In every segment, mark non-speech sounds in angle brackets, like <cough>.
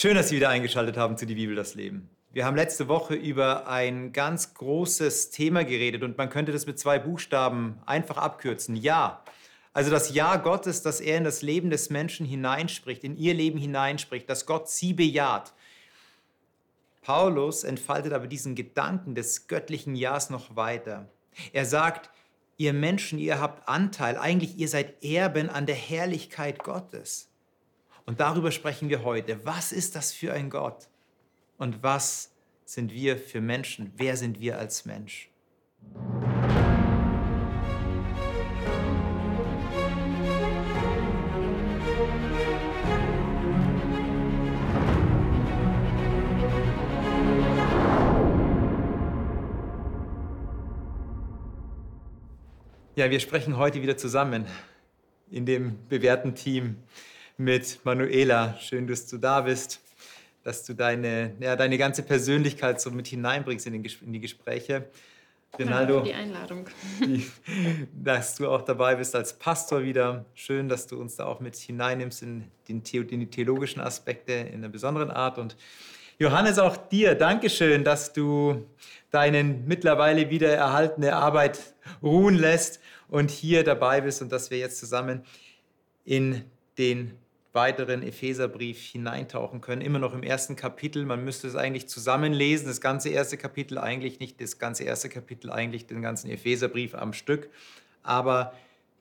Schön, dass Sie wieder eingeschaltet haben zu Die Bibel, das Leben. Wir haben letzte Woche über ein ganz großes Thema geredet und man könnte das mit zwei Buchstaben einfach abkürzen. Ja. Also das Ja Gottes, dass er in das Leben des Menschen hineinspricht, in ihr Leben hineinspricht, dass Gott sie bejaht. Paulus entfaltet aber diesen Gedanken des göttlichen Ja's noch weiter. Er sagt, ihr Menschen, ihr habt Anteil, eigentlich ihr seid Erben an der Herrlichkeit Gottes. Und darüber sprechen wir heute. Was ist das für ein Gott? Und was sind wir für Menschen? Wer sind wir als Mensch? Ja, wir sprechen heute wieder zusammen in dem bewährten Team mit Manuela. Schön, dass du da bist, dass du deine, ja, deine ganze Persönlichkeit so mit hineinbringst in, den, in die Gespräche. Rinaldo, die Einladung. Die, <laughs> dass du auch dabei bist als Pastor wieder. Schön, dass du uns da auch mit hineinnimmst in, den, in die theologischen Aspekte in einer besonderen Art. Und Johannes, auch dir, Dankeschön, dass du deinen mittlerweile wieder erhaltene Arbeit ruhen lässt und hier dabei bist und dass wir jetzt zusammen in den weiteren Epheserbrief hineintauchen können. Immer noch im ersten Kapitel. Man müsste es eigentlich zusammenlesen, das ganze erste Kapitel eigentlich nicht, das ganze erste Kapitel eigentlich den ganzen Epheserbrief am Stück. Aber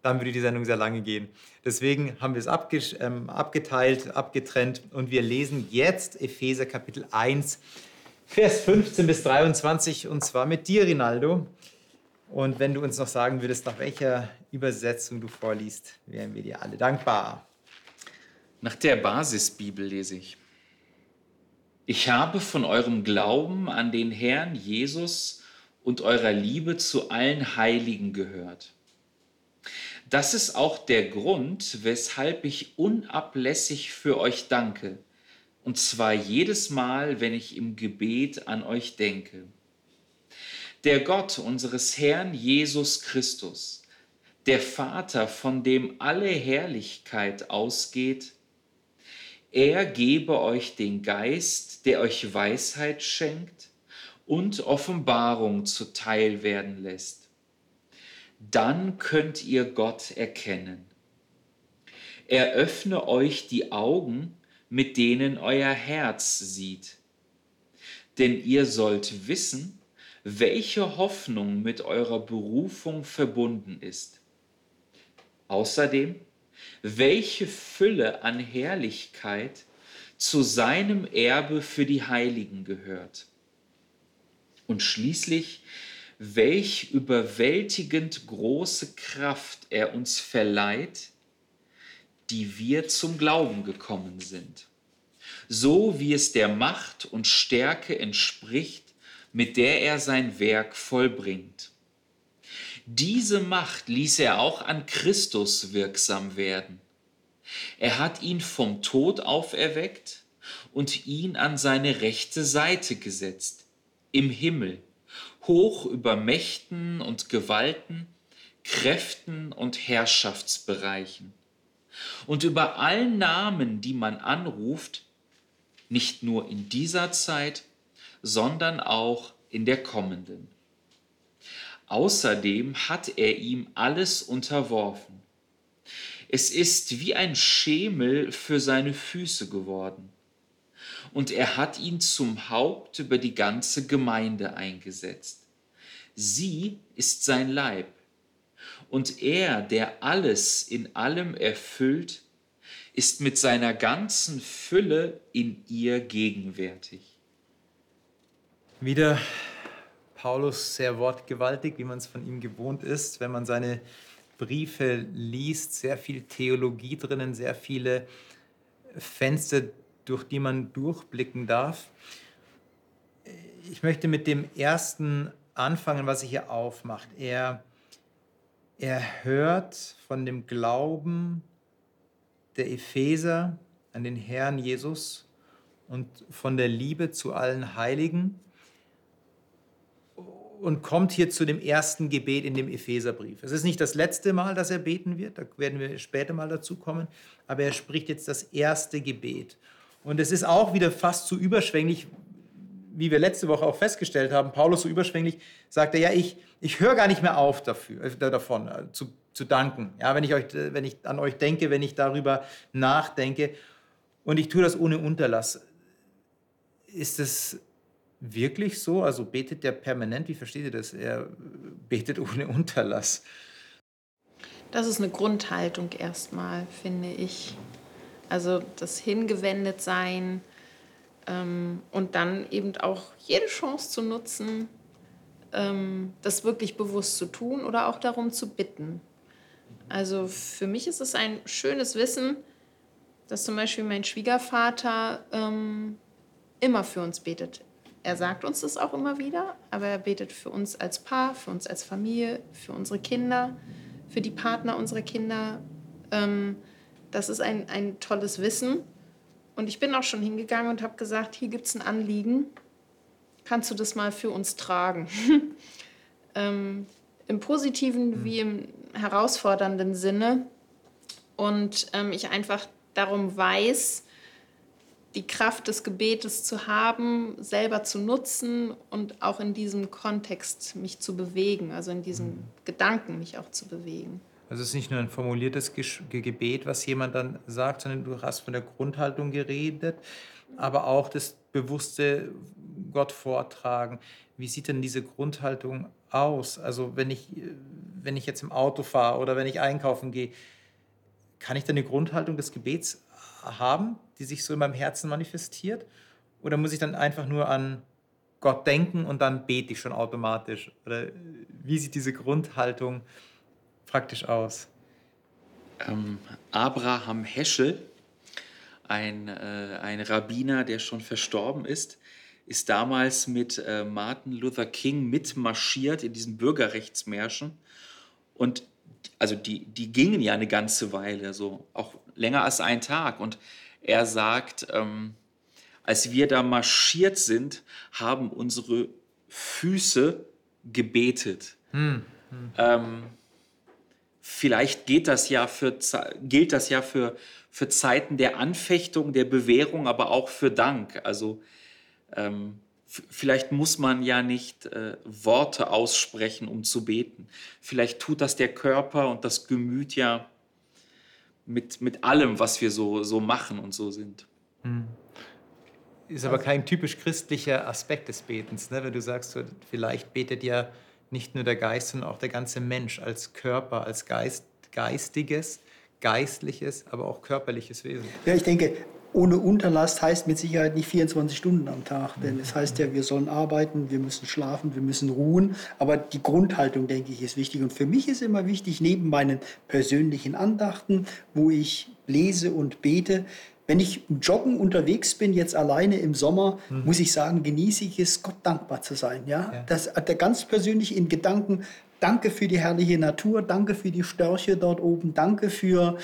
dann würde die Sendung sehr lange gehen. Deswegen haben wir es ähm, abgeteilt, abgetrennt und wir lesen jetzt Epheser Kapitel 1, Vers 15 bis 23 und zwar mit dir, Rinaldo. Und wenn du uns noch sagen würdest, nach welcher Übersetzung du vorliest, wären wir dir alle dankbar. Nach der Basisbibel lese ich. Ich habe von eurem Glauben an den Herrn Jesus und eurer Liebe zu allen Heiligen gehört. Das ist auch der Grund, weshalb ich unablässig für euch danke, und zwar jedes Mal, wenn ich im Gebet an euch denke. Der Gott unseres Herrn Jesus Christus, der Vater, von dem alle Herrlichkeit ausgeht, er gebe euch den Geist, der euch Weisheit schenkt und Offenbarung zuteil werden lässt. Dann könnt ihr Gott erkennen. Er öffne euch die Augen, mit denen euer Herz sieht. Denn ihr sollt wissen, welche Hoffnung mit eurer Berufung verbunden ist. Außerdem welche Fülle an Herrlichkeit zu seinem Erbe für die Heiligen gehört. Und schließlich, welch überwältigend große Kraft er uns verleiht, die wir zum Glauben gekommen sind, so wie es der Macht und Stärke entspricht, mit der er sein Werk vollbringt. Diese Macht ließ er auch an Christus wirksam werden. Er hat ihn vom Tod auferweckt und ihn an seine rechte Seite gesetzt, im Himmel, hoch über Mächten und Gewalten, Kräften und Herrschaftsbereichen und über allen Namen, die man anruft, nicht nur in dieser Zeit, sondern auch in der kommenden. Außerdem hat er ihm alles unterworfen. Es ist wie ein Schemel für seine Füße geworden. Und er hat ihn zum Haupt über die ganze Gemeinde eingesetzt. Sie ist sein Leib. Und er, der alles in allem erfüllt, ist mit seiner ganzen Fülle in ihr gegenwärtig. Wieder Paulus sehr wortgewaltig, wie man es von ihm gewohnt ist, wenn man seine Briefe liest, sehr viel Theologie drinnen, sehr viele Fenster, durch die man durchblicken darf. Ich möchte mit dem ersten anfangen, was er hier aufmacht. Er, er hört von dem Glauben der Epheser an den Herrn Jesus und von der Liebe zu allen Heiligen und kommt hier zu dem ersten Gebet in dem Epheserbrief. Es ist nicht das letzte Mal, dass er beten wird, da werden wir später mal dazu kommen, aber er spricht jetzt das erste Gebet. Und es ist auch wieder fast zu überschwänglich, wie wir letzte Woche auch festgestellt haben, Paulus so überschwänglich, sagt er, ja, ich, ich höre gar nicht mehr auf dafür, äh, davon äh, zu, zu danken. Ja, wenn ich, euch, äh, wenn ich an euch denke, wenn ich darüber nachdenke. Und ich tue das ohne Unterlass. Ist es wirklich so? Also betet der permanent? Wie versteht ihr das? Er betet ohne Unterlass. Das ist eine Grundhaltung erstmal, finde ich. Also das hingewendet sein ähm, und dann eben auch jede Chance zu nutzen, ähm, das wirklich bewusst zu tun oder auch darum zu bitten. Also für mich ist es ein schönes Wissen, dass zum Beispiel mein Schwiegervater ähm, immer für uns betet. Er sagt uns das auch immer wieder, aber er betet für uns als Paar, für uns als Familie, für unsere Kinder, für die Partner unserer Kinder. Ähm, das ist ein, ein tolles Wissen. Und ich bin auch schon hingegangen und habe gesagt, hier gibt es ein Anliegen. Kannst du das mal für uns tragen? <laughs> ähm, Im positiven mhm. wie im herausfordernden Sinne. Und ähm, ich einfach darum weiß, die Kraft des Gebetes zu haben, selber zu nutzen und auch in diesem Kontext mich zu bewegen, also in diesem mhm. Gedanken mich auch zu bewegen. Also es ist nicht nur ein formuliertes Gebet, was jemand dann sagt, sondern du hast von der Grundhaltung geredet, aber auch das bewusste Gott vortragen. Wie sieht denn diese Grundhaltung aus? Also wenn ich, wenn ich jetzt im Auto fahre oder wenn ich einkaufen gehe, kann ich dann eine Grundhaltung des Gebets haben, die sich so in meinem Herzen manifestiert? Oder muss ich dann einfach nur an Gott denken und dann bete ich schon automatisch? Oder wie sieht diese Grundhaltung praktisch aus? Ähm, Abraham Heschel, ein, äh, ein Rabbiner, der schon verstorben ist, ist damals mit äh, Martin Luther King mitmarschiert in diesen Bürgerrechtsmärschen. Und also die, die gingen ja eine ganze Weile, so auch länger als einen Tag. Und er sagt, ähm, als wir da marschiert sind, haben unsere Füße gebetet. Hm, hm. Ähm, vielleicht geht das ja für, gilt das ja für, für Zeiten der Anfechtung, der Bewährung, aber auch für Dank. Also ähm, vielleicht muss man ja nicht äh, Worte aussprechen, um zu beten. Vielleicht tut das der Körper und das Gemüt ja mit, mit allem, was wir so, so machen und so sind. Hm. Ist aber kein typisch christlicher Aspekt des Betens, ne? wenn du sagst, vielleicht betet ja nicht nur der Geist, sondern auch der ganze Mensch als Körper, als Geist, geistiges, geistliches, aber auch körperliches Wesen. Ja, ich denke, ohne Unterlast heißt mit Sicherheit nicht 24 Stunden am Tag, denn es heißt ja, wir sollen arbeiten, wir müssen schlafen, wir müssen ruhen, aber die Grundhaltung, denke ich, ist wichtig. Und für mich ist immer wichtig, neben meinen persönlichen Andachten, wo ich lese und bete, wenn ich joggen unterwegs bin, jetzt alleine im Sommer, mhm. muss ich sagen, genieße ich es, Gott dankbar zu sein. Ja? ja. Das hat er ganz persönlich in Gedanken. Danke für die herrliche Natur, danke für die Störche dort oben, danke für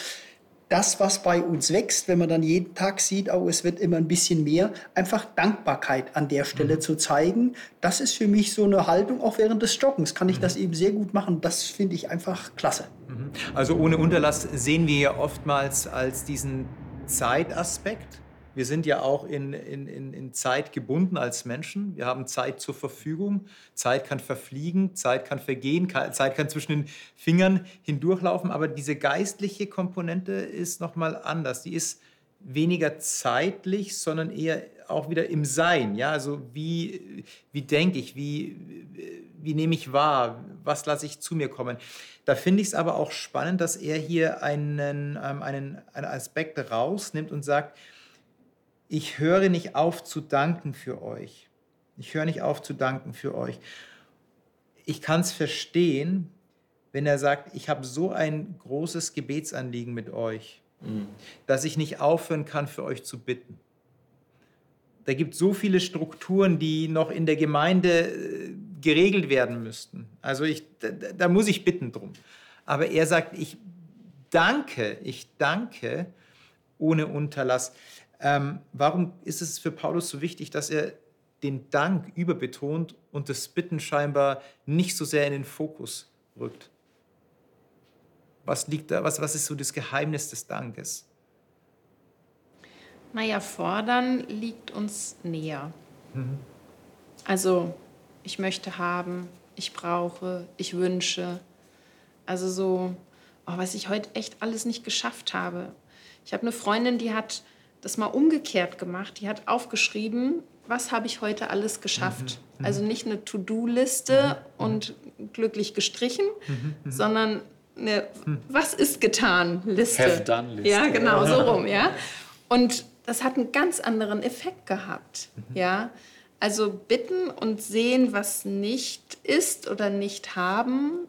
das, was bei uns wächst, wenn man dann jeden Tag sieht, oh, es wird immer ein bisschen mehr, einfach Dankbarkeit an der Stelle mhm. zu zeigen. Das ist für mich so eine Haltung, auch während des Joggens kann ich mhm. das eben sehr gut machen. Das finde ich einfach klasse. Mhm. Also ohne Unterlass sehen wir ja oftmals als diesen Zeitaspekt. Wir sind ja auch in, in, in, Zeit gebunden als Menschen. Wir haben Zeit zur Verfügung. Zeit kann verfliegen, Zeit kann vergehen, Zeit kann zwischen den Fingern hindurchlaufen. Aber diese geistliche Komponente ist nochmal anders. Die ist weniger zeitlich, sondern eher auch wieder im Sein. Ja? Also wie, wie denke ich, wie, wie nehme ich wahr, was lasse ich zu mir kommen. Da finde ich es aber auch spannend, dass er hier einen, ähm, einen, einen Aspekt rausnimmt und sagt, ich höre nicht auf zu danken für euch. Ich höre nicht auf zu danken für euch. Ich kann es verstehen, wenn er sagt, ich habe so ein großes Gebetsanliegen mit euch, mhm. dass ich nicht aufhören kann, für euch zu bitten. Da gibt es so viele Strukturen, die noch in der Gemeinde äh, geregelt werden müssten. Also ich, da, da muss ich bitten drum. Aber er sagt, ich danke, ich danke ohne Unterlass. Ähm, warum ist es für Paulus so wichtig, dass er den Dank überbetont und das Bitten scheinbar nicht so sehr in den Fokus rückt? Was liegt da? Was, was ist so das Geheimnis des Dankes? Naja, fordern liegt uns näher. Mhm. Also, ich möchte haben, ich brauche, ich wünsche. Also so, oh, was ich heute echt alles nicht geschafft habe. Ich habe eine Freundin, die hat das mal umgekehrt gemacht. Die hat aufgeschrieben, was habe ich heute alles geschafft. Mhm. mhm. Also nicht eine To-Do-Liste mhm. und glücklich gestrichen, mhm. mhm. sondern eine. Was ist getan Liste. Have done Liste. Ja, genau, so rum, ja. Und das hat einen ganz anderen Effekt gehabt, mhm. ja. Also bitten und sehen, was nicht ist oder nicht haben,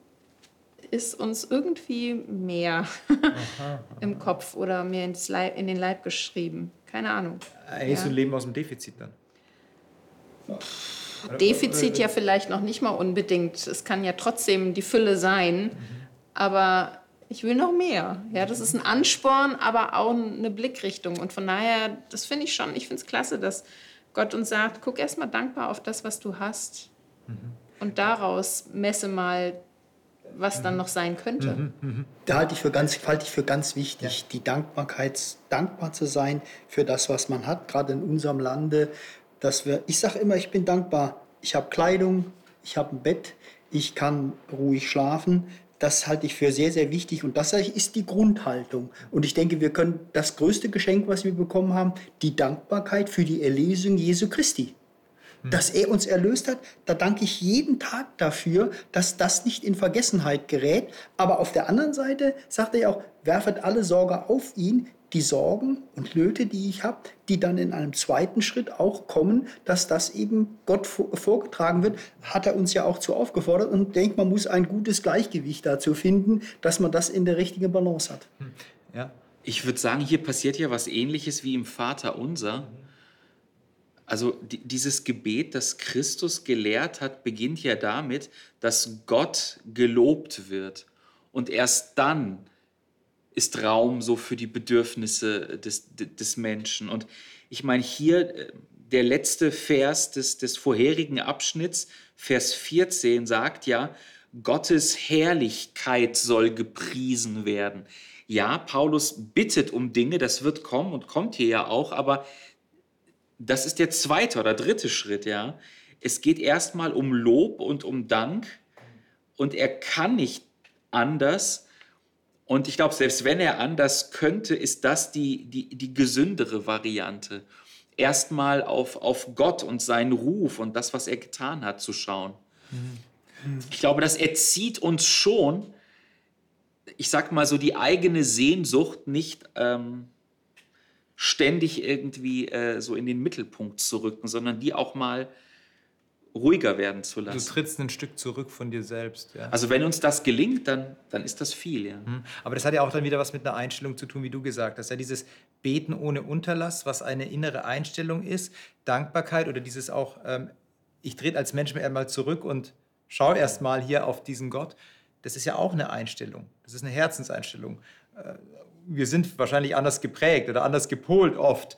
ist uns irgendwie mehr <laughs> im Kopf oder mehr ins Leib, in den Leib geschrieben. Keine Ahnung. Eigentlich ja. so ein Leben aus dem Defizit dann. Defizit ja vielleicht noch nicht mal unbedingt. Es kann ja trotzdem die Fülle sein, mhm. aber ich will noch mehr. Ja, das ist ein Ansporn, aber auch eine Blickrichtung. Und von daher, das finde ich schon, ich finde es klasse, dass Gott uns sagt, guck erst mal dankbar auf das, was du hast. Mhm. Und daraus messe mal, was dann noch sein könnte. Mhm, mhm. Da halte ich für ganz, halte ich für ganz wichtig, ja. die Dankbarkeit, dankbar zu sein für das, was man hat, gerade in unserem Lande. Dass wir, ich sage immer, ich bin dankbar. Ich habe Kleidung, ich habe ein Bett, ich kann ruhig schlafen. Das halte ich für sehr, sehr wichtig und das ist die Grundhaltung. Und ich denke, wir können das größte Geschenk, was wir bekommen haben, die Dankbarkeit für die Erlösung Jesu Christi dass er uns erlöst hat. Da danke ich jeden Tag dafür, dass das nicht in Vergessenheit gerät. Aber auf der anderen Seite sagt er auch, werfet alle Sorge auf ihn, die Sorgen und Nöte, die ich habe, die dann in einem zweiten Schritt auch kommen, dass das eben Gott vorgetragen wird, hat er uns ja auch zu aufgefordert. Und ich denke, man muss ein gutes Gleichgewicht dazu finden, dass man das in der richtigen Balance hat. Hm. Ja. Ich würde sagen, hier passiert ja was Ähnliches wie im Vater unser. Also dieses Gebet, das Christus gelehrt hat, beginnt ja damit, dass Gott gelobt wird. Und erst dann ist Raum so für die Bedürfnisse des, des Menschen. Und ich meine, hier äh, der letzte Vers des, des vorherigen Abschnitts, Vers 14, sagt ja, Gottes Herrlichkeit soll gepriesen werden. Ja, Paulus bittet um Dinge, das wird kommen und kommt hier ja auch, aber das ist der zweite oder dritte Schritt, ja. Es geht erstmal um Lob und um Dank und er kann nicht anders. Und ich glaube, selbst wenn er anders könnte, ist das die, die, die gesündere Variante. Erstmal auf, auf Gott und seinen Ruf und das, was er getan hat, zu schauen. Ich glaube, das erzieht uns schon, ich sag mal so, die eigene Sehnsucht nicht ähm, ständig irgendwie äh, so in den Mittelpunkt zu rücken, sondern die auch mal ruhiger werden zu lassen. Du trittst ein Stück zurück von dir selbst. Ja. Also wenn uns das gelingt, dann, dann ist das viel. Ja. Mhm. Aber das hat ja auch dann wieder was mit einer Einstellung zu tun, wie du gesagt hast. Ja, dieses Beten ohne Unterlass, was eine innere Einstellung ist, Dankbarkeit oder dieses auch, ähm, ich trete als Mensch mir einmal zurück und schaue erst mal hier auf diesen Gott. Das ist ja auch eine Einstellung. Das ist eine Herzenseinstellung. Wir sind wahrscheinlich anders geprägt oder anders gepolt oft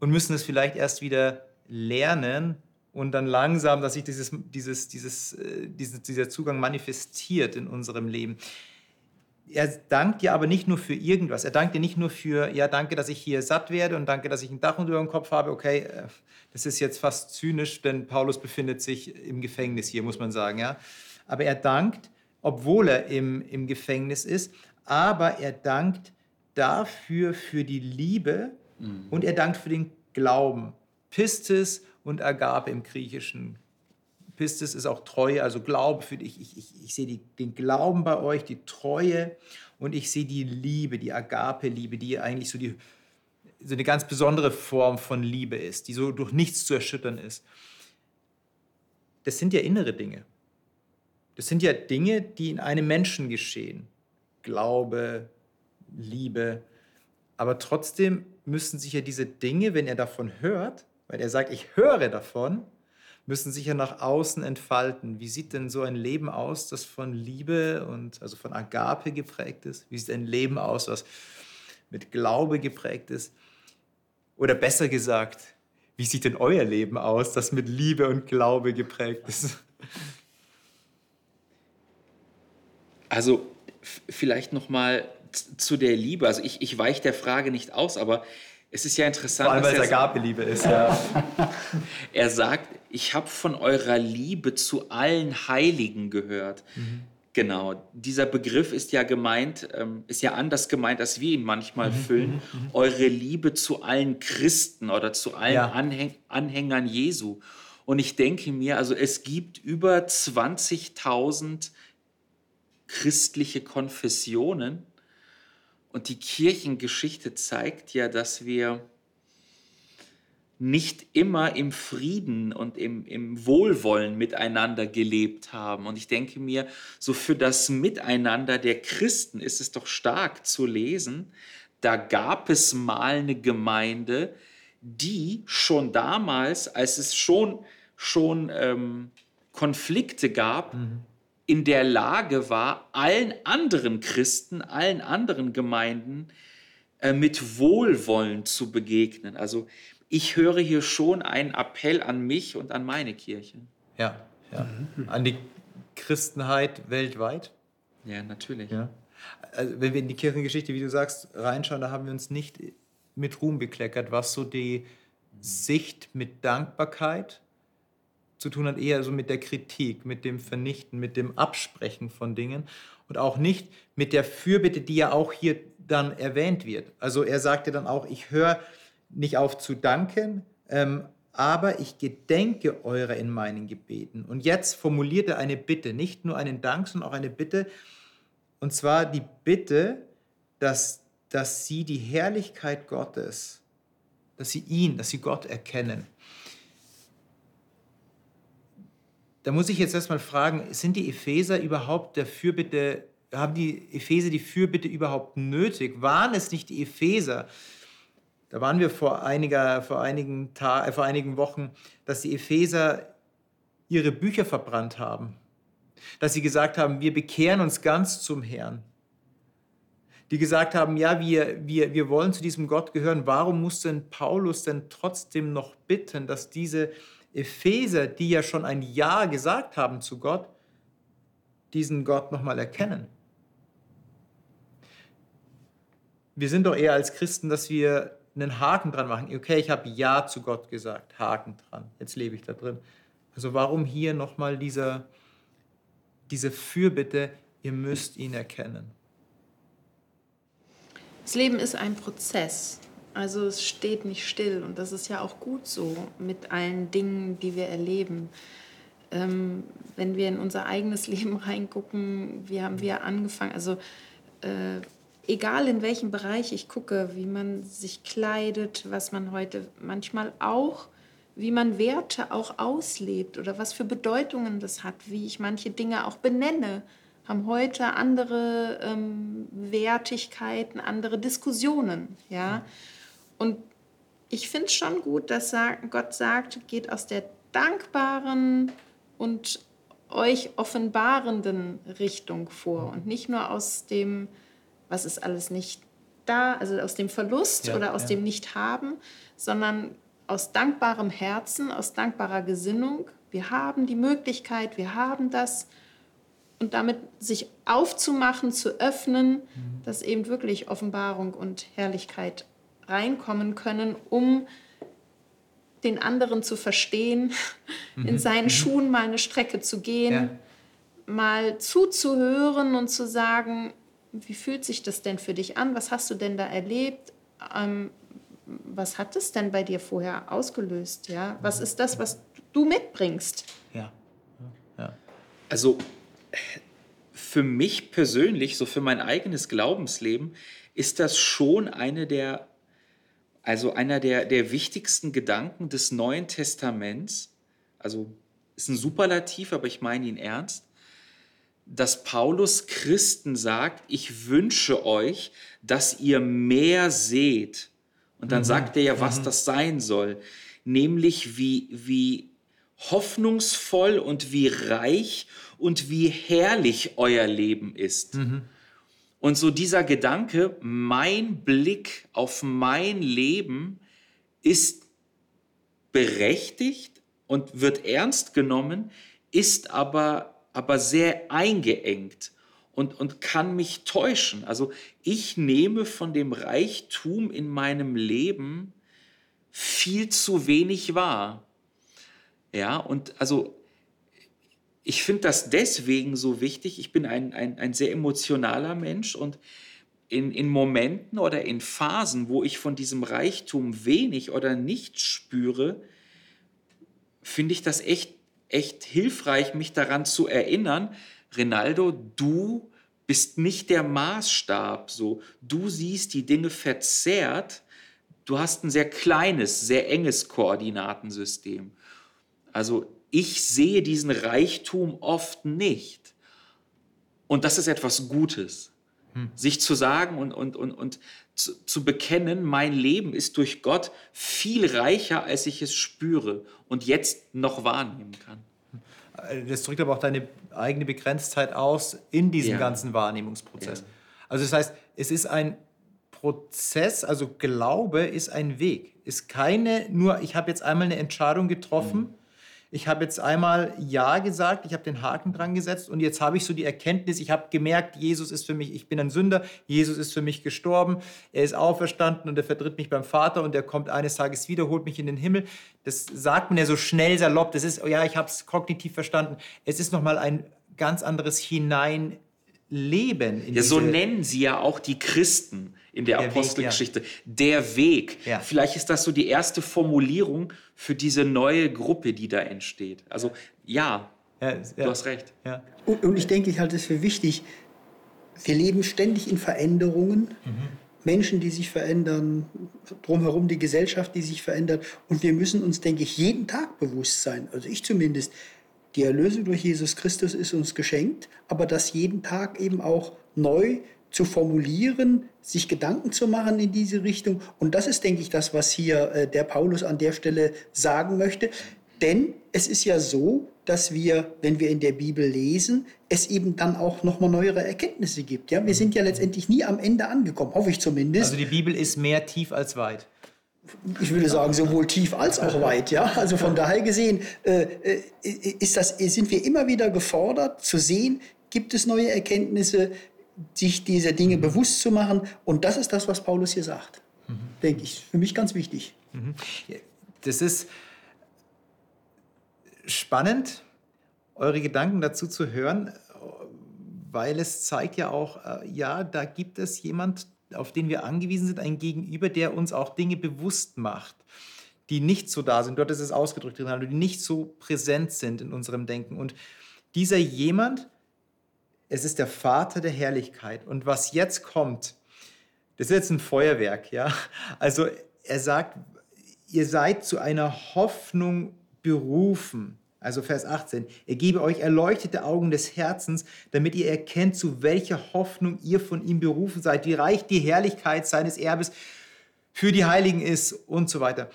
und müssen es vielleicht erst wieder lernen und dann langsam, dass sich dieses, dieses, dieses, äh, dieses, dieser Zugang manifestiert in unserem Leben. Er dankt dir aber nicht nur für irgendwas. Er dankt dir nicht nur für, ja, danke, dass ich hier satt werde und danke, dass ich ein Dach unter dem Kopf habe. Okay, äh, das ist jetzt fast zynisch, denn Paulus befindet sich im Gefängnis hier, muss man sagen. Ja? Aber er dankt, obwohl er im, im Gefängnis ist, aber er dankt dafür für die Liebe mhm. und er dankt für den Glauben. Pistis und Agape im Griechischen. Pistis ist auch Treue, also Glaube für dich. Ich, ich, ich sehe die, den Glauben bei euch, die Treue und ich sehe die Liebe, die Agape-Liebe, die eigentlich so, die, so eine ganz besondere Form von Liebe ist, die so durch nichts zu erschüttern ist. Das sind ja innere Dinge. Das sind ja Dinge, die in einem Menschen geschehen. Glaube, Liebe. Aber trotzdem müssen sich ja diese Dinge, wenn er davon hört, weil er sagt, ich höre davon, müssen sich ja nach außen entfalten. Wie sieht denn so ein Leben aus, das von Liebe und also von Agape geprägt ist? Wie sieht ein Leben aus, was mit Glaube geprägt ist? Oder besser gesagt, wie sieht denn euer Leben aus, das mit Liebe und Glaube geprägt ist? Also vielleicht noch mal zu der Liebe. Also ich, ich weiche der Frage nicht aus, aber Es ist ja interessant, Vor allem, weil es dass er, Agape-Liebe ist. Ja. <laughs> er sagt, ich habe von eurer Liebe zu allen Heiligen gehört. Genau, dieser Begriff ist ja gemeint, ähm, ist ja anders gemeint, als wir ihn manchmal füllen. Eure Liebe zu allen Christen oder zu allen Ja. Anhäng Anhängern Jesu. Und ich denke mir, also es gibt über 20.000 christliche Konfessionen und die Kirchengeschichte zeigt ja, dass wir nicht immer im Frieden und im, im Wohlwollen miteinander gelebt haben. Und ich denke mir, so für das Miteinander der Christen ist es doch stark zu lesen, da gab es mal eine Gemeinde, die schon damals, als es schon, schon ähm, Konflikte gab, in der Lage war, allen anderen Christen, allen anderen Gemeinden äh, mit Wohlwollen zu begegnen. Also ich höre hier schon einen Appell an mich und an meine Kirche. ja, ja. An die Christenheit weltweit. Ja, natürlich. Ja. Also, wenn wir in die Kirchengeschichte, wie du sagst, reinschauen, da haben wir uns nicht mit Ruhm bekleckert, was so die Sicht mit Dankbarkeit zu tun hat, eher so mit der Kritik, mit dem Vernichten, mit dem Absprechen von Dingen und auch nicht mit der Fürbitte, die ja auch hier dann erwähnt wird. Also er sagte dann auch, ich höre nicht auf zu danken, ähm, aber ich gedenke eurer in meinen Gebeten. Und jetzt formuliert er eine Bitte, nicht nur einen Dank, sondern auch eine Bitte, und zwar die Bitte, dass, dass sie die Herrlichkeit Gottes, dass sie ihn, dass sie Gott erkennen. Da muss ich jetzt erstmal fragen, sind die Epheser überhaupt der Fürbitte, haben die Epheser die Fürbitte überhaupt nötig? Waren es nicht die Epheser? Da waren wir vor, einiger, vor, einigen Ta äh, vor einigen Wochen, dass die Epheser ihre Bücher verbrannt haben dass sie gesagt haben, wir bekehren uns ganz zum Herrn. Die gesagt haben, ja, wir, wir, wir wollen zu diesem Gott gehören. Warum muss denn Paulus denn trotzdem noch bitten, dass diese Epheser, die ja schon ein Ja gesagt haben zu Gott, diesen Gott nochmal erkennen? Wir sind doch eher als Christen, dass wir einen Haken dran machen. Okay, ich habe Ja zu Gott gesagt, Haken dran, jetzt lebe ich da drin. Also warum hier nochmal dieser diese Fürbitte, ihr müsst ihn erkennen. Das Leben ist ein Prozess. Also es steht nicht still und das ist ja auch gut so mit allen Dingen, die wir erleben. Ähm, wenn wir in unser eigenes <laughs> Leben reingucken, wie haben wir angefangen? Also äh, egal in welchem Bereich ich gucke, wie man sich kleidet, was man heute manchmal auch wie man Werte auch auslebt oder was für Bedeutungen das hat, wie ich manche Dinge auch benenne, haben heute andere ähm, Wertigkeiten, andere Diskussionen. Ja? Und ich finde es schon gut, dass Gott sagt, geht aus der dankbaren und euch offenbarenden Richtung vor und nicht nur aus dem, was ist alles nicht da, also aus dem Verlust Ja, oder aus ja. dem Nicht-Haben, sondern aus dankbarem Herzen, aus dankbarer Gesinnung. Wir haben die Möglichkeit, wir haben das. Und damit sich aufzumachen, zu öffnen, dass eben wirklich Offenbarung und Herrlichkeit reinkommen können, um den anderen zu verstehen, in seinen Schuhen mal eine Strecke zu gehen, Ja. mal zuzuhören und zu sagen, wie fühlt sich das denn für dich an? Was hast du denn da erlebt? Ähm, was hat es denn bei dir vorher ausgelöst? Ja? Was ist das, was du mitbringst? Ja. ja. Also für mich persönlich, so für mein eigenes Glaubensleben, ist das schon eine der, also einer der, der wichtigsten Gedanken des Neuen Testaments. Also ist ein Superlativ, aber ich meine ihn ernst. Dass Paulus Christen sagt, ich wünsche euch, dass ihr mehr seht. Und dann sagt er ja, was das sein soll. Nämlich wie, wie hoffnungsvoll und wie reich und wie herrlich euer Leben ist. Und so dieser Gedanke, mein Blick auf mein Leben ist berechtigt und wird ernst genommen, ist aber, aber sehr eingeengt. und, und kann mich täuschen. Also ich nehme von dem Reichtum in meinem Leben viel zu wenig wahr. Ja, und also ich finde das deswegen so wichtig. Ich bin ein, ein, ein sehr emotionaler Mensch und in, in Momenten oder in Phasen, wo ich von diesem Reichtum wenig oder nichts spüre, finde ich das echt, echt hilfreich, mich daran zu erinnern, Rinaldo, du bist nicht der Maßstab, so. Du siehst die Dinge verzerrt. Du hast ein sehr kleines, sehr enges Koordinatensystem. Also ich sehe diesen Reichtum oft nicht. Und das ist etwas Gutes. Hm. Sich zu sagen und, und, und, und zu, zu bekennen, mein Leben ist durch Gott viel reicher, als ich es spüre und jetzt noch wahrnehmen kann. Äh, das drückt aber auch deine eigene Begrenztheit aus in diesem ja. ganzen Wahrnehmungsprozess. Ja. Also das heißt, es ist ein Prozess, also Glaube ist ein Weg, ist keine nur, ich habe jetzt einmal eine Entscheidung getroffen. Mhm ich habe jetzt einmal Ja gesagt, ich habe den Haken dran gesetzt und jetzt habe ich so die Erkenntnis, ich habe gemerkt, Jesus ist für mich, ich bin ein Sünder, Jesus ist für mich gestorben, er ist auferstanden und er vertritt mich beim Vater und er kommt eines Tages wieder, holt mich in den Himmel. Das sagt man ja so schnell salopp, das ist, ja, ich habe es kognitiv verstanden. Es ist nochmal ein ganz anderes Hineinleben. ja, so nennen sie ja auch die Christen in der, der Apostelgeschichte. Weg, ja. Der Weg. Ja. Vielleicht ist das so die erste Formulierung für diese neue Gruppe, die da entsteht. Also ja, ja du hast recht. Und, und, ich denke, ich halte es für wichtig, wir leben ständig in Veränderungen. Mhm. Menschen, die sich verändern, drumherum die Gesellschaft, die sich verändert. Und wir müssen uns, denke ich, jeden Tag bewusst sein, also ich zumindest, die Erlösung durch Jesus Christus ist uns geschenkt, aber das jeden Tag eben auch neu zu formulieren, sich Gedanken zu machen in diese Richtung. Und das ist, denke ich, das, was hier äh, der Paulus an der Stelle sagen möchte. Denn es ist ja so, dass wir, wenn wir in der Bibel lesen, es eben dann auch nochmal neuere Erkenntnisse gibt. Ja? Wir sind ja letztendlich nie am Ende angekommen, hoffe ich zumindest. Also die Bibel ist mehr tief als weit. Ich würde sagen, sowohl tief als auch weit. Ja? Also von daher gesehen äh, äh ist das, sind wir immer wieder gefordert zu sehen, gibt es neue Erkenntnisse, sich dieser Dinge bewusst zu machen. Und das ist das, was Paulus hier sagt, mhm. denke ich. Für mich ganz wichtig. Mhm. Das ist spannend, eure Gedanken dazu zu hören, weil es zeigt ja auch, äh, ja, da gibt es jemand, auf den wir angewiesen sind, ein Gegenüber, der uns auch Dinge bewusst macht, die nicht so da sind. Dort ist es ausgedrückt, die nicht so präsent sind in unserem Denken. Und dieser jemand es ist der Vater der Herrlichkeit. Und was jetzt kommt, das ist jetzt ein Feuerwerk, ja. Also er sagt, ihr seid zu einer Hoffnung berufen. Also Vers 18, er gebe euch erleuchtete Augen des Herzens, damit ihr erkennt, zu welcher Hoffnung ihr von ihm berufen seid, wie reich die Herrlichkeit seines Erbes für die Heiligen ist und so weiter.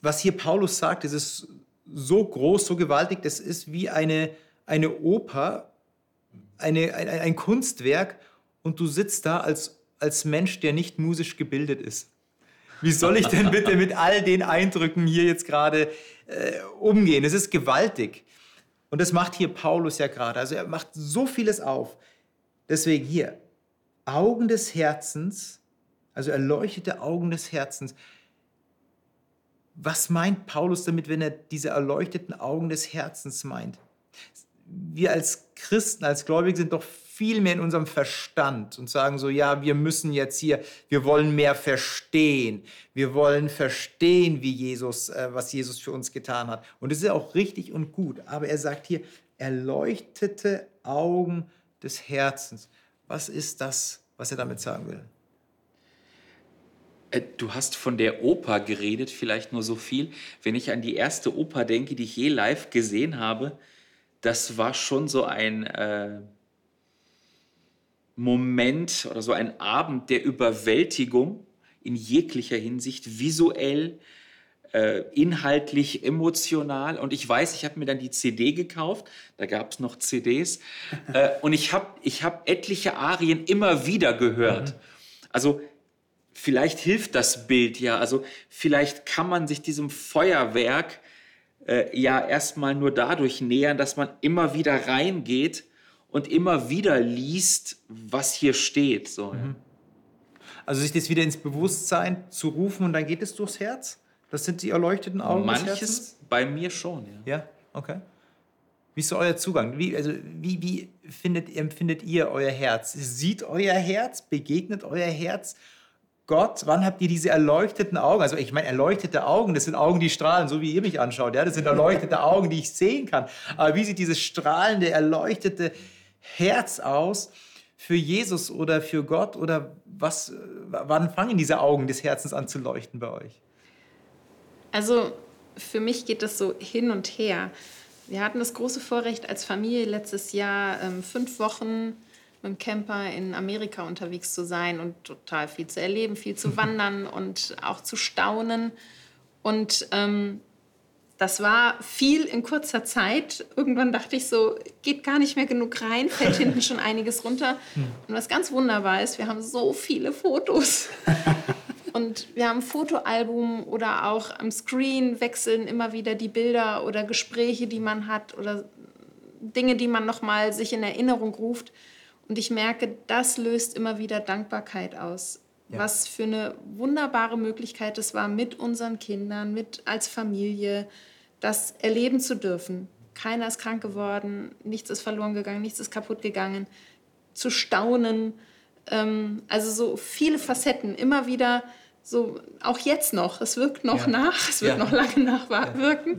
Was hier Paulus sagt, das ist so groß, so gewaltig, das ist wie eine, eine Oper, eine, ein, ein Kunstwerk und du sitzt da als, als Mensch, der nicht musisch gebildet ist. Wie soll ich denn bitte mit all den Eindrücken hier jetzt gerade äh, umgehen? Es ist gewaltig. Und das macht hier Paulus ja gerade. Also er macht so vieles auf. Deswegen hier, Augen des Herzens, also erleuchtete Augen des Herzens. Was meint Paulus damit, wenn er diese erleuchteten Augen des Herzens meint? Wir als Christen, als Gläubige sind doch viel mehr in unserem Verstand und sagen so, ja, wir müssen jetzt hier, wir wollen mehr verstehen. Wir wollen verstehen, wie Jesus, äh, was Jesus für uns getan hat. Und es ist auch richtig und gut. Aber er sagt hier, erleuchtete Augen des Herzens. Was ist das, was er damit sagen will? Äh, du hast von der Oper geredet, vielleicht nur so viel. Wenn ich an die erste Oper denke, die ich je live gesehen habe, das war schon so ein äh, Moment oder so ein Abend der Überwältigung in jeglicher Hinsicht, visuell, äh, inhaltlich, emotional. Und ich weiß, ich habe mir dann die CD gekauft, da gab es noch CDs, <laughs> äh, und ich habe ich hab etliche Arien immer wieder gehört. Mhm. Also vielleicht hilft das Bild ja, also vielleicht kann man sich diesem Feuerwerk äh, ja erstmal nur dadurch nähern, dass man immer wieder reingeht und immer wieder liest, was hier steht. So, ja. Also sich das wieder ins Bewusstsein zu rufen und dann geht es durchs Herz? Das sind die erleuchteten Augen? Manches bei mir schon, ja. Ja, okay. Wie ist so euer Zugang? Wie, also, wie, wie findet, empfindet ihr euer Herz? Sieht euer Herz? Begegnet euer Herz Gott? Wann habt ihr diese erleuchteten Augen? Also ich meine, erleuchtete Augen, das sind Augen, die strahlen, so wie ihr mich anschaut. Ja? Das sind erleuchtete Augen, die ich sehen kann. Aber wie sieht dieses strahlende, erleuchtete Herz aus für Jesus oder für Gott? Oder was, wann fangen diese Augen des Herzens an zu leuchten bei euch? Also für mich geht das so hin und her. Wir hatten das große Vorrecht, als Familie letztes Jahr ähm, fünf Wochen mit dem Camper in Amerika unterwegs zu sein und total viel zu erleben, viel zu <laughs> wandern und auch zu staunen. Und ähm, das war viel in kurzer Zeit. Irgendwann dachte ich so, geht gar nicht mehr genug rein, fällt <laughs> hinten schon einiges runter. Und was ganz wunderbar ist, wir haben so viele Fotos. <laughs> Und wir haben ein Fotoalbum oder auch am Screen wechseln immer wieder die Bilder oder Gespräche, die man hat oder Dinge, die man nochmal sich in Erinnerung ruft. Und ich merke, das löst immer wieder Dankbarkeit aus. Ja. Was für eine wunderbare Möglichkeit es war, mit unseren Kindern, mit als Familie, das erleben zu dürfen. Keiner ist krank geworden, nichts ist verloren gegangen, nichts ist kaputt gegangen. Zu staunen, ähm, also so viele Facetten, immer wieder so, auch jetzt noch, es wirkt noch Ja. nach, es wird Ja. noch lange nachwirken,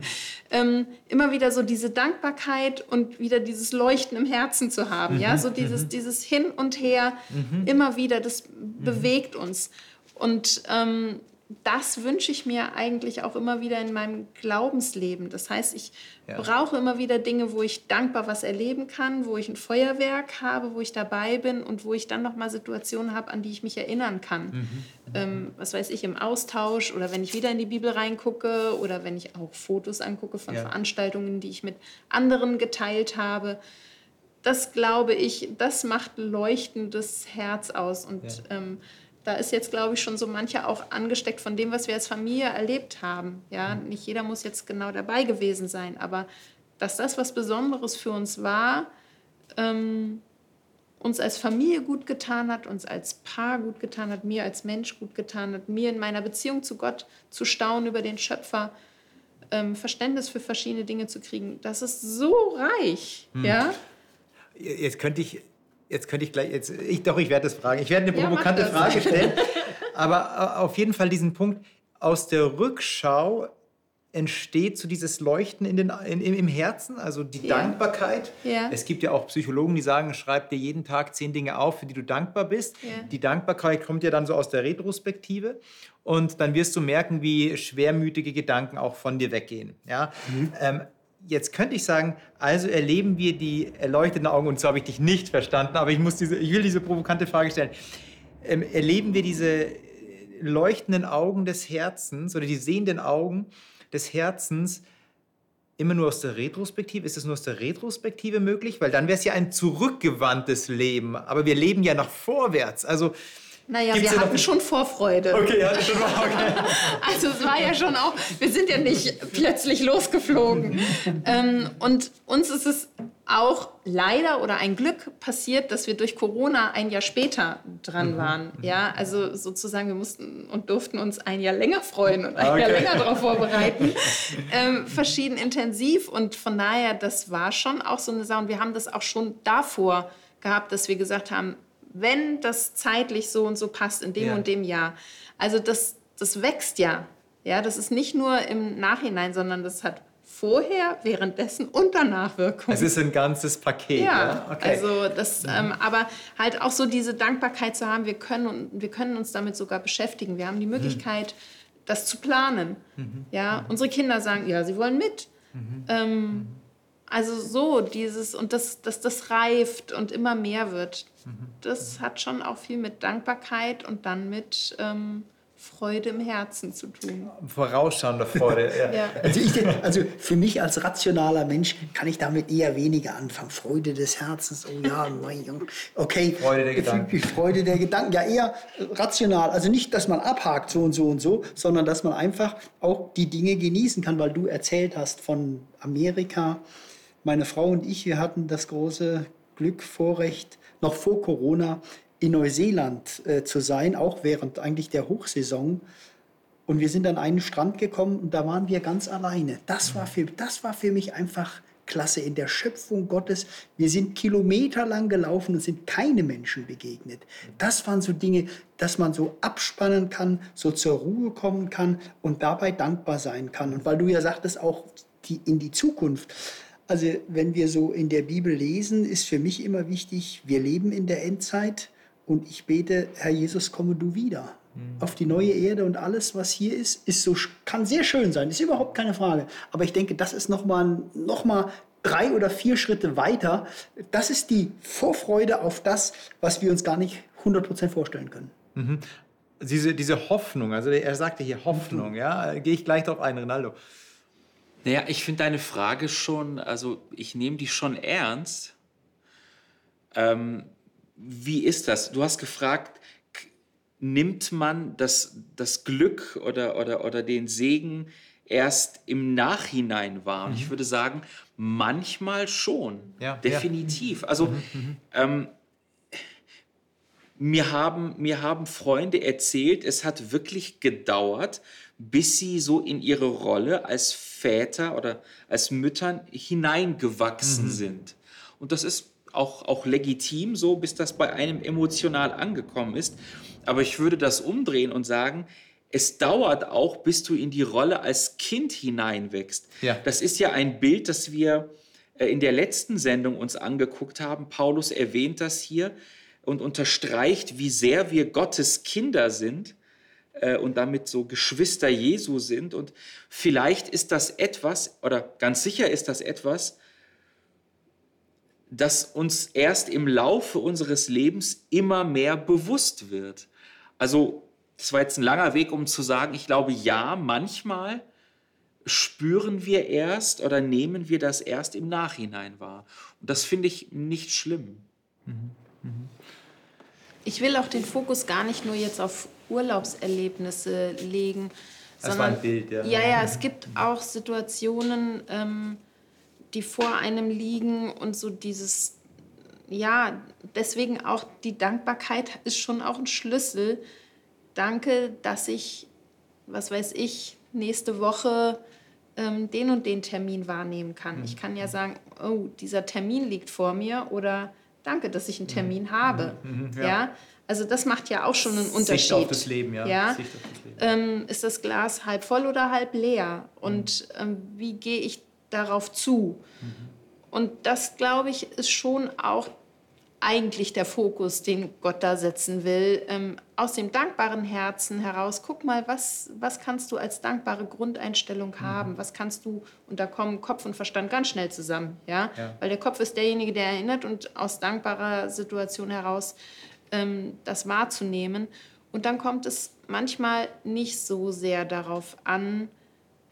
ähm, immer wieder so diese Dankbarkeit und wieder dieses Leuchten im Herzen zu haben, ja, so dieses, dieses Hin und Her, immer wieder, das bewegt uns. Und ähm, das wünsche ich mir eigentlich auch immer wieder in meinem Glaubensleben. Das heißt, ich Ja. brauche immer wieder Dinge, wo ich dankbar was erleben kann, wo ich ein Feuerwerk habe, wo ich dabei bin und wo ich dann noch mal Situationen habe, an die ich mich erinnern kann. Ähm, was weiß ich, im Austausch oder wenn ich wieder in die Bibel reingucke oder wenn ich auch Fotos angucke von Ja. Veranstaltungen, die ich mit anderen geteilt habe. Das glaube ich, das macht leuchtendes Herz aus. Und Ja. ähm, da ist jetzt, glaube ich, schon so mancher auch angesteckt von dem, was wir als Familie erlebt haben. Ja, nicht jeder muss jetzt genau dabei gewesen sein, aber dass das was Besonderes für uns war, ähm, uns als Familie gut getan hat, uns als Paar gut getan hat, mir als Mensch gut getan hat, mir in meiner Beziehung zu Gott zu staunen über den Schöpfer, ähm, Verständnis für verschiedene Dinge zu kriegen. Das ist so reich, ja. Jetzt könnte ich, jetzt könnte ich gleich, jetzt, ich, doch, ich werde das fragen. Ich werde eine Ja, provokante das. Frage stellen. <laughs> aber auf jeden Fall diesen Punkt, aus der Rückschau entsteht so dieses Leuchten in den, in, im, Herzen, also die Ja. Dankbarkeit. Ja. Es gibt ja auch Psychologen, die sagen, schreib dir jeden Tag zehn Dinge auf, für die du dankbar bist. Ja. Die Dankbarkeit kommt ja dann so aus der Retrospektive und dann wirst du merken, wie schwermütige Gedanken auch von dir weggehen. Ja? Ähm, jetzt könnte ich sagen, also erleben wir die erleuchteten Augen, und so habe ich dich nicht verstanden, aber ich, muss diese, ich will diese provokante Frage stellen. Ähm, erleben wir diese leuchtenden Augen des Herzens oder die sehenden Augen des Herzens immer nur aus der Retrospektive? Ist es nur aus der Retrospektive möglich? Weil dann wäre es ja ein zurückgewandtes Leben. Aber wir leben ja nach vorwärts. Also, Naja, Gibt's wir noch- hatten schon Vorfreude. okay, ja, schon mal, okay. <laughs> Also es war ja schon auch, wir sind ja nicht plötzlich losgeflogen. ähm, und uns ist es auch leider oder ein Glück passiert, dass wir durch Corona ein Jahr später dran waren. Ja, also sozusagen, wir mussten und durften uns ein Jahr länger freuen und ein Jahr Okay. länger darauf vorbereiten. <laughs> ähm, verschieden intensiv und von daher, das war schon auch so eine Sache. Und wir haben das auch schon davor gehabt, dass wir gesagt haben, wenn das zeitlich so und so passt in dem Ja. und dem Jahr. Also das, das wächst ja. Ja, das ist nicht nur im Nachhinein, sondern das hat vorher, währenddessen und danach Wirkung. Es ist ein ganzes Paket. Ja, ja, okay. also das, ähm, aber halt auch so diese Dankbarkeit zu haben, wir können, und wir können uns damit sogar beschäftigen. Wir haben die Möglichkeit, das zu planen. Ja, unsere Kinder sagen, ja, sie wollen mit. Ähm, also so dieses und das, dass das reift und immer mehr wird, das hat schon auch viel mit Dankbarkeit und dann mit ähm, Freude im Herzen zu tun. Vorausschauender Freude. Ja. Ja. Also, ich, also für mich als rationaler Mensch kann ich damit eher weniger anfangen. Freude des Herzens, oh ja, mein Junge. okay. Freude der Gedanken. Die Freude der Gedanken, ja eher rational. Also nicht, dass man abhakt so und so und so, sondern dass man einfach auch die Dinge genießen kann, weil du erzählt hast von Amerika. Meine Frau und ich, wir hatten das große Glück, Vorrecht, noch vor Corona in Neuseeland äh, zu sein, auch während eigentlich der Hochsaison. Und wir sind an einen Strand gekommen und da waren wir ganz alleine. Das war für, das war für mich einfach klasse in der Schöpfung Gottes. Wir sind kilometerlang gelaufen und sind keine Menschen begegnet. Das waren so Dinge, dass man so abspannen kann, so zur Ruhe kommen kann und dabei dankbar sein kann. Und weil du ja sagtest, auch die, in die Zukunft. Also wenn wir so in der Bibel lesen, ist für mich immer wichtig, wir leben in der Endzeit und ich bete, Herr Jesus, komme du wieder auf die neue Erde und alles, was hier ist, ist so, kann sehr schön sein, ist überhaupt keine Frage. Aber ich denke, das ist nochmal noch mal drei oder vier Schritte weiter. Das ist die Vorfreude auf das, was wir uns gar nicht 100% vorstellen können. Mhm. Diese, diese Hoffnung, also er sagte hier Hoffnung, ja, gehe ich gleich darauf ein, Rinaldo. Naja, ich finde deine Frage schon, also ich nehme die schon ernst. Ähm, wie ist das? Du hast gefragt, nimmt man das, das Glück oder, oder, oder den Segen erst im Nachhinein wahr? Und ich mhm. würde sagen, manchmal schon, ja, definitiv. Ja. Also mhm, mhm. ähm, mir, haben, mir haben Freunde erzählt, es hat wirklich gedauert, bis sie so in ihre Rolle als Väter oder als Müttern hineingewachsen mhm. sind. Und das ist auch, auch legitim so, bis das bei einem emotional angekommen ist. Aber ich würde das umdrehen und sagen, es dauert auch, bis du in die Rolle als Kind hineinwächst. Ja. Das ist ja ein Bild, das wir äh, in der letzten Sendung uns angeguckt haben. Paulus erwähnt das hier und unterstreicht, wie sehr wir Gottes Kinder sind äh, und damit so Geschwister Jesu sind. Und vielleicht ist das etwas, oder ganz sicher ist das etwas, das uns erst im Laufe unseres Lebens immer mehr bewusst wird. Also, das war jetzt ein langer Weg, um zu sagen, ich glaube, ja, manchmal spüren wir erst oder nehmen wir das erst im Nachhinein wahr. Und das finde ich nicht schlimm. Mhm. Mhm. Ich will auch den Fokus gar nicht nur jetzt auf Urlaubserlebnisse legen. Das sondern, war ein Bild, ja. Ja, ja, es gibt auch Situationen, ähm, die vor einem liegen und so dieses ja, deswegen auch die Dankbarkeit ist schon auch ein Schlüssel. Danke, dass ich, was weiß ich, nächste Woche ähm, den und den Termin wahrnehmen kann. Mhm. Ich kann ja sagen, oh, dieser Termin liegt vor mir oder danke, dass ich einen mhm. Termin mhm. habe. Mhm. Ja. ja. Also das macht ja auch schon einen Unterschied. Sicht auf das Leben, ja. ja? Leben. Ähm, ist das Glas halb voll oder halb leer? Und mhm. ähm, wie gehe ich darauf zu? Mhm. Und das, glaube ich, ist schon auch eigentlich der Fokus, den Gott da setzen will. Ähm, aus dem dankbaren Herzen heraus, guck mal, was, was kannst du als dankbare Grundeinstellung mhm. haben? Mhm. Was kannst du, und da kommen Kopf und Verstand ganz schnell zusammen, ja? ja. Weil der Kopf ist derjenige, der erinnert und aus dankbarer Situation heraus das wahrzunehmen. Und dann kommt es manchmal nicht so sehr darauf an,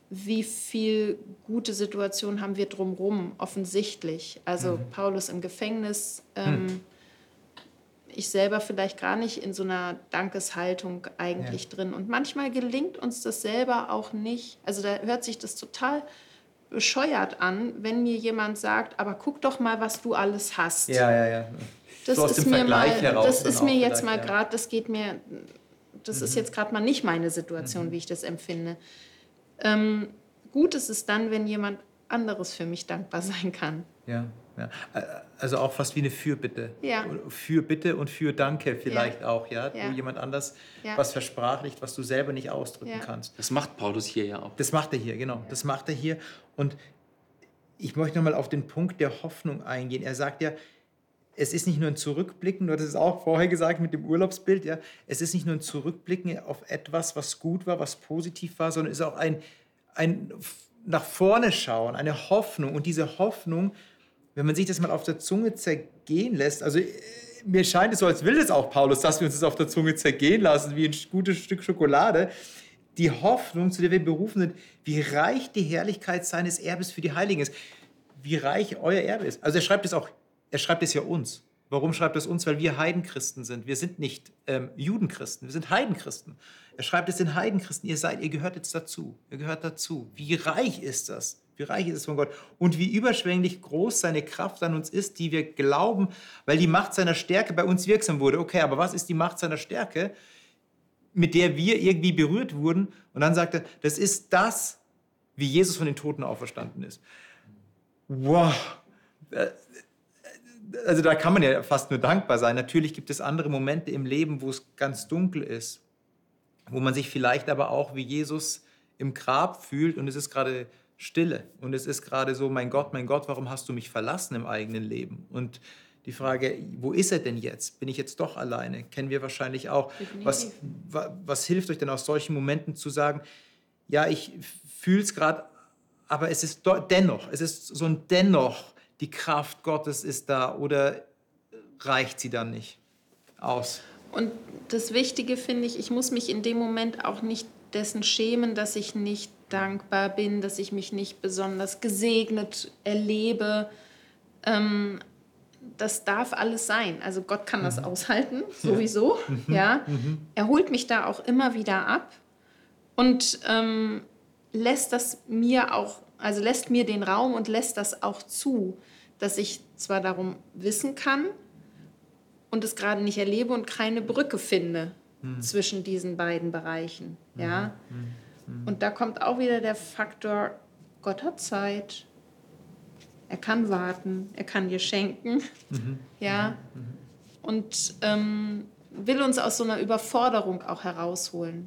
wie viel gute Situationen haben wir drumherum, offensichtlich. Also mhm. Paulus im Gefängnis, ähm, mhm. ich selber vielleicht gar nicht in so einer Dankeshaltung eigentlich ja. drin. Und manchmal gelingt uns das selber auch nicht. Also da hört sich das total bescheuert an, wenn mir jemand sagt, aber guck doch mal, was du alles hast. Ja, ja, ja. Das so ist mir mal, das ist mir jetzt mal gerade, das geht mir, das mhm. ist jetzt gerade mal nicht meine Situation, mhm. wie ich das empfinde. Ähm, gut ist es dann, wenn jemand anderes für mich dankbar <laughs> sein kann. Ja, ja. also auch fast wie eine Fürbitte. Ja. Fürbitte und für Danke vielleicht ja. auch, ja? ja. Wo jemand anders ja. was versprachlicht, was du selber nicht ausdrücken kannst. Das macht Paulus hier ja auch. Das macht er hier, genau. Das macht er hier. Und ich möchte nochmal auf den Punkt der Hoffnung eingehen. Er sagt ja, es ist nicht nur ein Zurückblicken, du hattest es auch vorher gesagt mit dem Urlaubsbild, ja, es ist nicht nur ein Zurückblicken auf etwas, was gut war, was positiv war, sondern es ist auch ein, ein nach vorne schauen, eine Hoffnung. Und diese Hoffnung, wenn man sich das mal auf der Zunge zergehen lässt, also äh, mir scheint es so, als will es auch Paulus, dass wir uns das auf der Zunge zergehen lassen, wie ein gutes Stück Schokolade. Die Hoffnung, zu der wir berufen sind, wie reich die Herrlichkeit seines Erbes für die Heiligen ist, wie reich euer Erbe ist. Also er schreibt es auch er schreibt es ja uns. Warum schreibt es uns? Weil wir Heidenchristen sind. Wir sind nicht ähm, Judenchristen, wir sind Heidenchristen. Er schreibt es den Heidenchristen. Ihr seid, ihr gehört jetzt dazu. Ihr gehört dazu. Wie reich ist das? wie reich ist es von Gott und wie überschwänglich groß seine Kraft an uns ist, die wir glauben, weil die Macht seiner Stärke bei uns wirksam wurde. Okay, aber was ist die Macht seiner Stärke, mit der wir irgendwie berührt wurden? Und dann sagt er, das ist das, wie Jesus von den Toten auferstanden ist. Wow. Also da kann man ja fast nur dankbar sein. Natürlich gibt es andere Momente im Leben, wo es ganz dunkel ist, wo man sich vielleicht aber auch wie Jesus im Grab fühlt und es ist gerade Stille und es ist gerade so, mein Gott, mein Gott, warum hast du mich verlassen im eigenen Leben? Und die Frage, wo ist er denn jetzt? Bin ich jetzt doch alleine? Kennen wir wahrscheinlich auch. Was, was hilft euch denn aus solchen Momenten zu sagen, ja, ich fühle es gerade, aber es ist dennoch, es ist so ein dennoch, die Kraft Gottes ist da oder reicht sie dann nicht aus? Und das Wichtige finde ich, ich muss mich in dem Moment auch nicht dessen schämen, dass ich nicht dankbar bin, dass ich mich nicht besonders gesegnet erlebe. Ähm, das darf alles sein. Also Gott kann das mhm. aushalten, <laughs> sowieso. Mhm. Ja. Mhm. Er holt mich da auch immer wieder ab und ähm, lässt das mir auch, also lässt mir den Raum und lässt das auch zu, dass ich zwar darum wissen kann und es gerade nicht erlebe und keine Brücke finde mhm. zwischen diesen beiden Bereichen. Ja? Mhm. Mhm. Und da kommt auch wieder der Faktor, Gott hat Zeit. Er kann warten, er kann dir schenken. Mhm. <laughs> Ja? Mhm. Und ähm, will uns aus so einer Überforderung auch herausholen.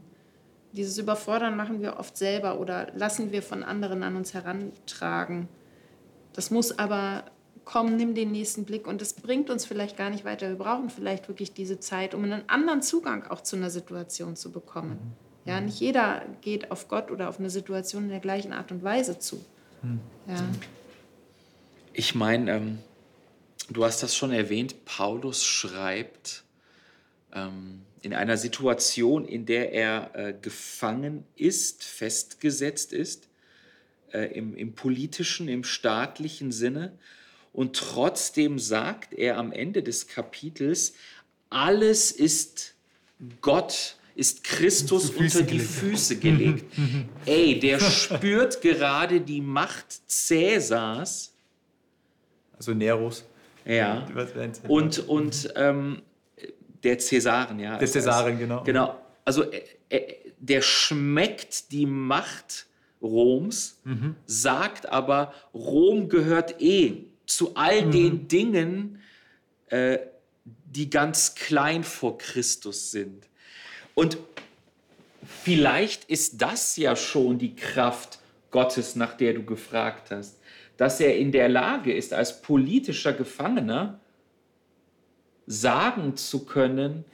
Dieses Überfordern machen wir oft selber oder lassen wir von anderen an uns herantragen. Das muss aber komm, nimm den nächsten Blick und das bringt uns vielleicht gar nicht weiter. Wir brauchen vielleicht wirklich diese Zeit, um einen anderen Zugang auch zu einer Situation zu bekommen. Mhm. Ja, nicht jeder geht auf Gott oder auf eine Situation in der gleichen Art und Weise zu. Mhm. Ja. Ich meine, ähm, du hast das schon erwähnt, Paulus schreibt in einer Situation, in der er äh, gefangen ist, festgesetzt ist, äh, im, im politischen, im staatlichen Sinne, und trotzdem sagt er am Ende des Kapitels, alles ist Gott, ist Christus unter die Füße gelegt. Ey, der spürt gerade die Macht Cäsars. Also Neros. Ja. Und, und ähm, der Cäsaren, ja. Der Cäsaren, genau. Genau. Also äh, äh, der schmeckt die Macht Roms, mhm. sagt aber, Rom gehört eh zu all mhm. den Dingen, äh, die ganz klein vor Christus sind. Und vielleicht ist das ja schon die Kraft Gottes, nach der du gefragt hast, dass er in der Lage ist, als politischer Gefangener sagen zu können,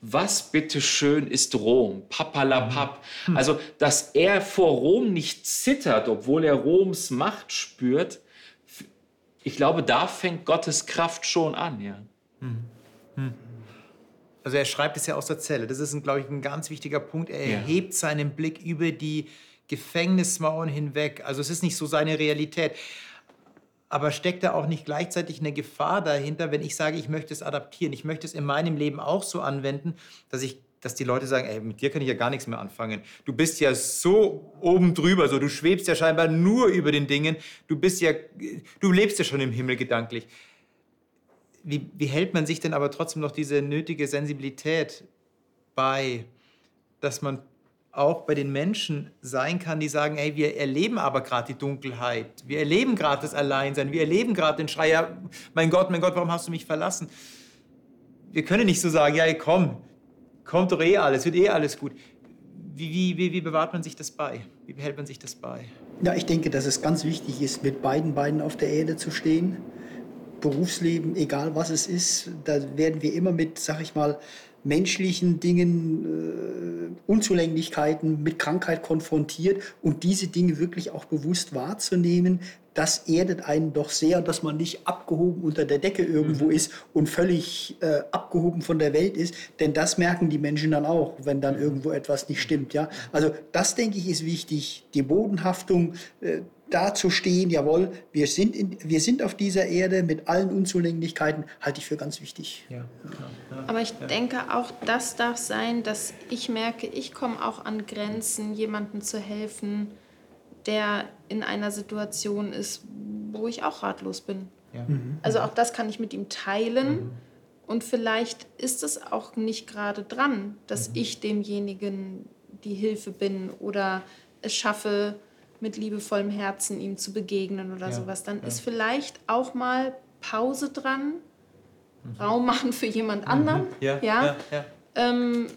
was bitteschön ist Rom? Papalapap. Mhm. Also, dass er vor Rom nicht zittert, obwohl er Roms Macht spürt, ich glaube, da fängt Gottes Kraft schon an, ja. Hm. Hm. Also er schreibt es ja aus der Zelle. Das ist, glaube ich, ein ganz wichtiger Punkt. Er ja. erhebt seinen Blick über die Gefängnismauern hinweg. Also es ist nicht so seine Realität. Aber steckt da auch nicht gleichzeitig eine Gefahr dahinter, wenn ich sage, ich möchte es adaptieren, ich möchte es in meinem Leben auch so anwenden, dass ich dass die Leute sagen, ey, mit dir kann ich ja gar nichts mehr anfangen. Du bist ja so oben drüber, so du schwebst ja scheinbar nur über den Dingen. Du bist ja, du lebst ja schon im Himmel gedanklich. Wie, wie hält man sich denn aber trotzdem noch diese nötige Sensibilität bei, dass man auch bei den Menschen sein kann, die sagen, ey, wir erleben aber gerade die Dunkelheit, wir erleben gerade das Alleinsein, wir erleben gerade den Schrei, ja, mein Gott, mein Gott, warum hast du mich verlassen? Wir können nicht so sagen, ja, komm, kommt doch eh alles, wird eh alles gut. Wie, wie, wie, bewahrt man sich das bei? Wie behält man sich das bei? Ja, ich denke, dass es ganz wichtig ist, mit beiden Beinen auf der Erde zu stehen. Berufsleben, egal was es ist, da werden wir immer mit, sag ich mal, menschlichen Dingen, äh, Unzulänglichkeiten, mit Krankheit konfrontiert und diese Dinge wirklich auch bewusst wahrzunehmen, das erdet einen doch sehr, dass man nicht abgehoben unter der Decke irgendwo mhm. ist und völlig äh, abgehoben von der Welt ist, denn das merken die Menschen dann auch, wenn dann irgendwo etwas nicht stimmt. Ja? Also das, denke ich, ist wichtig, die Bodenhaftung, äh, da zu stehen, jawohl, wir sind, in, wir sind auf dieser Erde mit allen Unzulänglichkeiten, halte ich für ganz wichtig. Ja. Aber ich ja. denke auch, das darf sein, dass ich merke, ich komme auch an Grenzen, jemandem zu helfen, der in einer Situation ist, wo ich auch ratlos bin. Ja. Also auch das kann ich mit ihm teilen. Und vielleicht ist es auch nicht gerade dran, dass ich demjenigen die Hilfe bin oder es schaffe, mit liebevollem Herzen ihm zu begegnen oder Ja, sowas. Dann ja. ist vielleicht auch mal Pause dran, Raum machen für jemand anderen. <laughs> Mhm. Ja, ja? Ähm,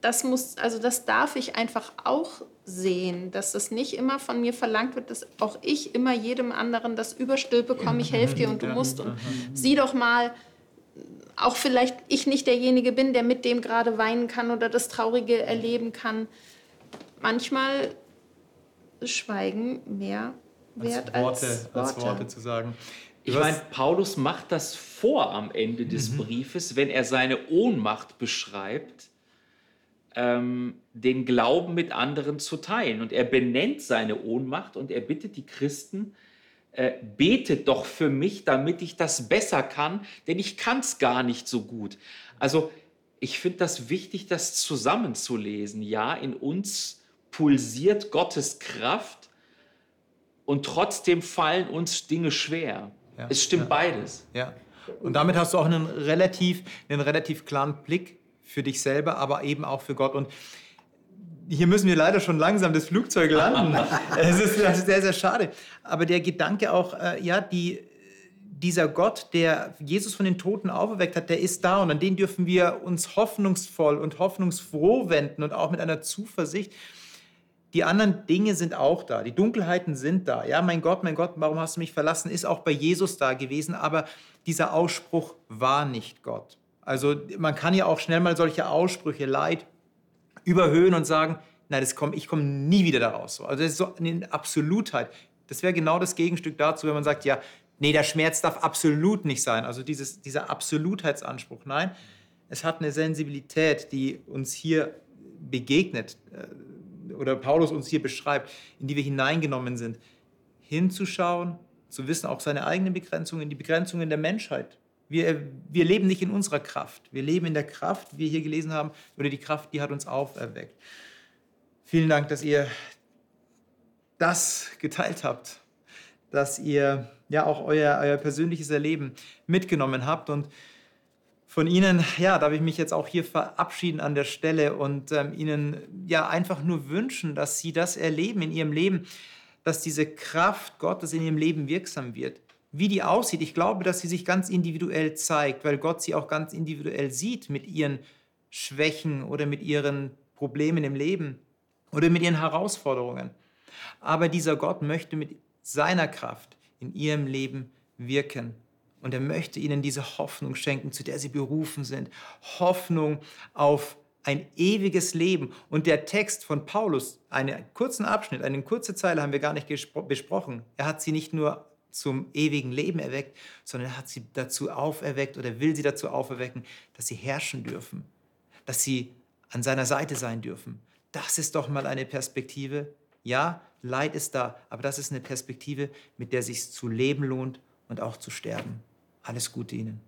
das muss, also das darf ich einfach auch sehen, dass das nicht immer von mir verlangt wird, dass auch ich immer jedem anderen das überstülpe, komm, ich helfe dir und du musst und sieh doch mal, auch vielleicht ich nicht derjenige bin, der mit dem gerade weinen kann oder das Traurige erleben kann. Manchmal Schweigen mehr wert als Worte, als als Worte. Worte zu sagen. Ich meine, Paulus macht das vor am Ende des Mhm. Briefes, wenn er seine Ohnmacht beschreibt, ähm, den Glauben mit anderen zu teilen. Und er benennt seine Ohnmacht und er bittet die Christen, äh, betet doch für mich, damit ich das besser kann, denn ich kann es gar nicht so gut. Also ich finde das wichtig, das zusammenzulesen. Ja, in uns pulsiert Gottes Kraft und trotzdem fallen uns Dinge schwer. Ja, es stimmt ja. beides. Ja. Und damit hast du auch einen relativ, einen relativ klaren Blick für dich selber, aber eben auch für Gott. Und hier müssen wir leider schon langsam das Flugzeug landen. <laughs> es ist, das ist sehr, sehr schade. Aber der Gedanke auch, äh, ja, die, dieser Gott, der Jesus von den Toten auferweckt hat, der ist da und an den dürfen wir uns hoffnungsvoll und hoffnungsfroh wenden und auch mit einer Zuversicht. Die anderen Dinge sind auch da. Die Dunkelheiten sind da. Ja, mein Gott, mein Gott, warum hast du mich verlassen? Ist auch bei Jesus da gewesen. Aber dieser Ausspruch war nicht Gott. Also man kann ja auch schnell mal solche Aussprüche, Leid, überhöhen und sagen, nein, das komm, ich komme nie wieder daraus. Also das ist so eine Absolutheit. Das wäre genau das Gegenstück dazu, wenn man sagt, ja, nee, der Schmerz darf absolut nicht sein. Also dieses, dieser Absolutheitsanspruch. Nein, es hat eine Sensibilität, die uns hier begegnet äh, oder Paulus uns hier beschreibt, in die wir hineingenommen sind, hinzuschauen, zu wissen, auch seine eigenen Begrenzungen, die Begrenzungen der Menschheit. Wir, wir leben nicht in unserer Kraft. Wir leben in der Kraft, wie wir hier gelesen haben, oder die Kraft, die hat uns auferweckt. Vielen Dank, dass ihr das geteilt habt, dass ihr ja auch euer, euer persönliches Erleben mitgenommen habt und von Ihnen, ja, darf ich mich jetzt auch hier verabschieden an der Stelle und ähm, Ihnen ja einfach nur wünschen, dass Sie das erleben in Ihrem Leben, dass diese Kraft Gottes in Ihrem Leben wirksam wird. Wie die aussieht, ich glaube, dass sie sich ganz individuell zeigt, weil Gott sie auch ganz individuell sieht mit ihren Schwächen oder mit ihren Problemen im Leben oder mit ihren Herausforderungen. Aber dieser Gott möchte mit seiner Kraft in ihrem Leben wirken. Und er möchte ihnen diese Hoffnung schenken, zu der sie berufen sind. Hoffnung auf ein ewiges Leben. Und der Text von Paulus, einen kurzen Abschnitt, eine kurze Zeile haben wir gar nicht besprochen. Er hat sie nicht nur zum ewigen Leben erweckt, sondern er hat sie dazu auferweckt oder will sie dazu auferwecken, dass sie herrschen dürfen, dass sie an seiner Seite sein dürfen. Das ist doch mal eine Perspektive. Ja, Leid ist da, aber das ist eine Perspektive, mit der sich zu leben lohnt und auch zu sterben. Alles Gute Ihnen.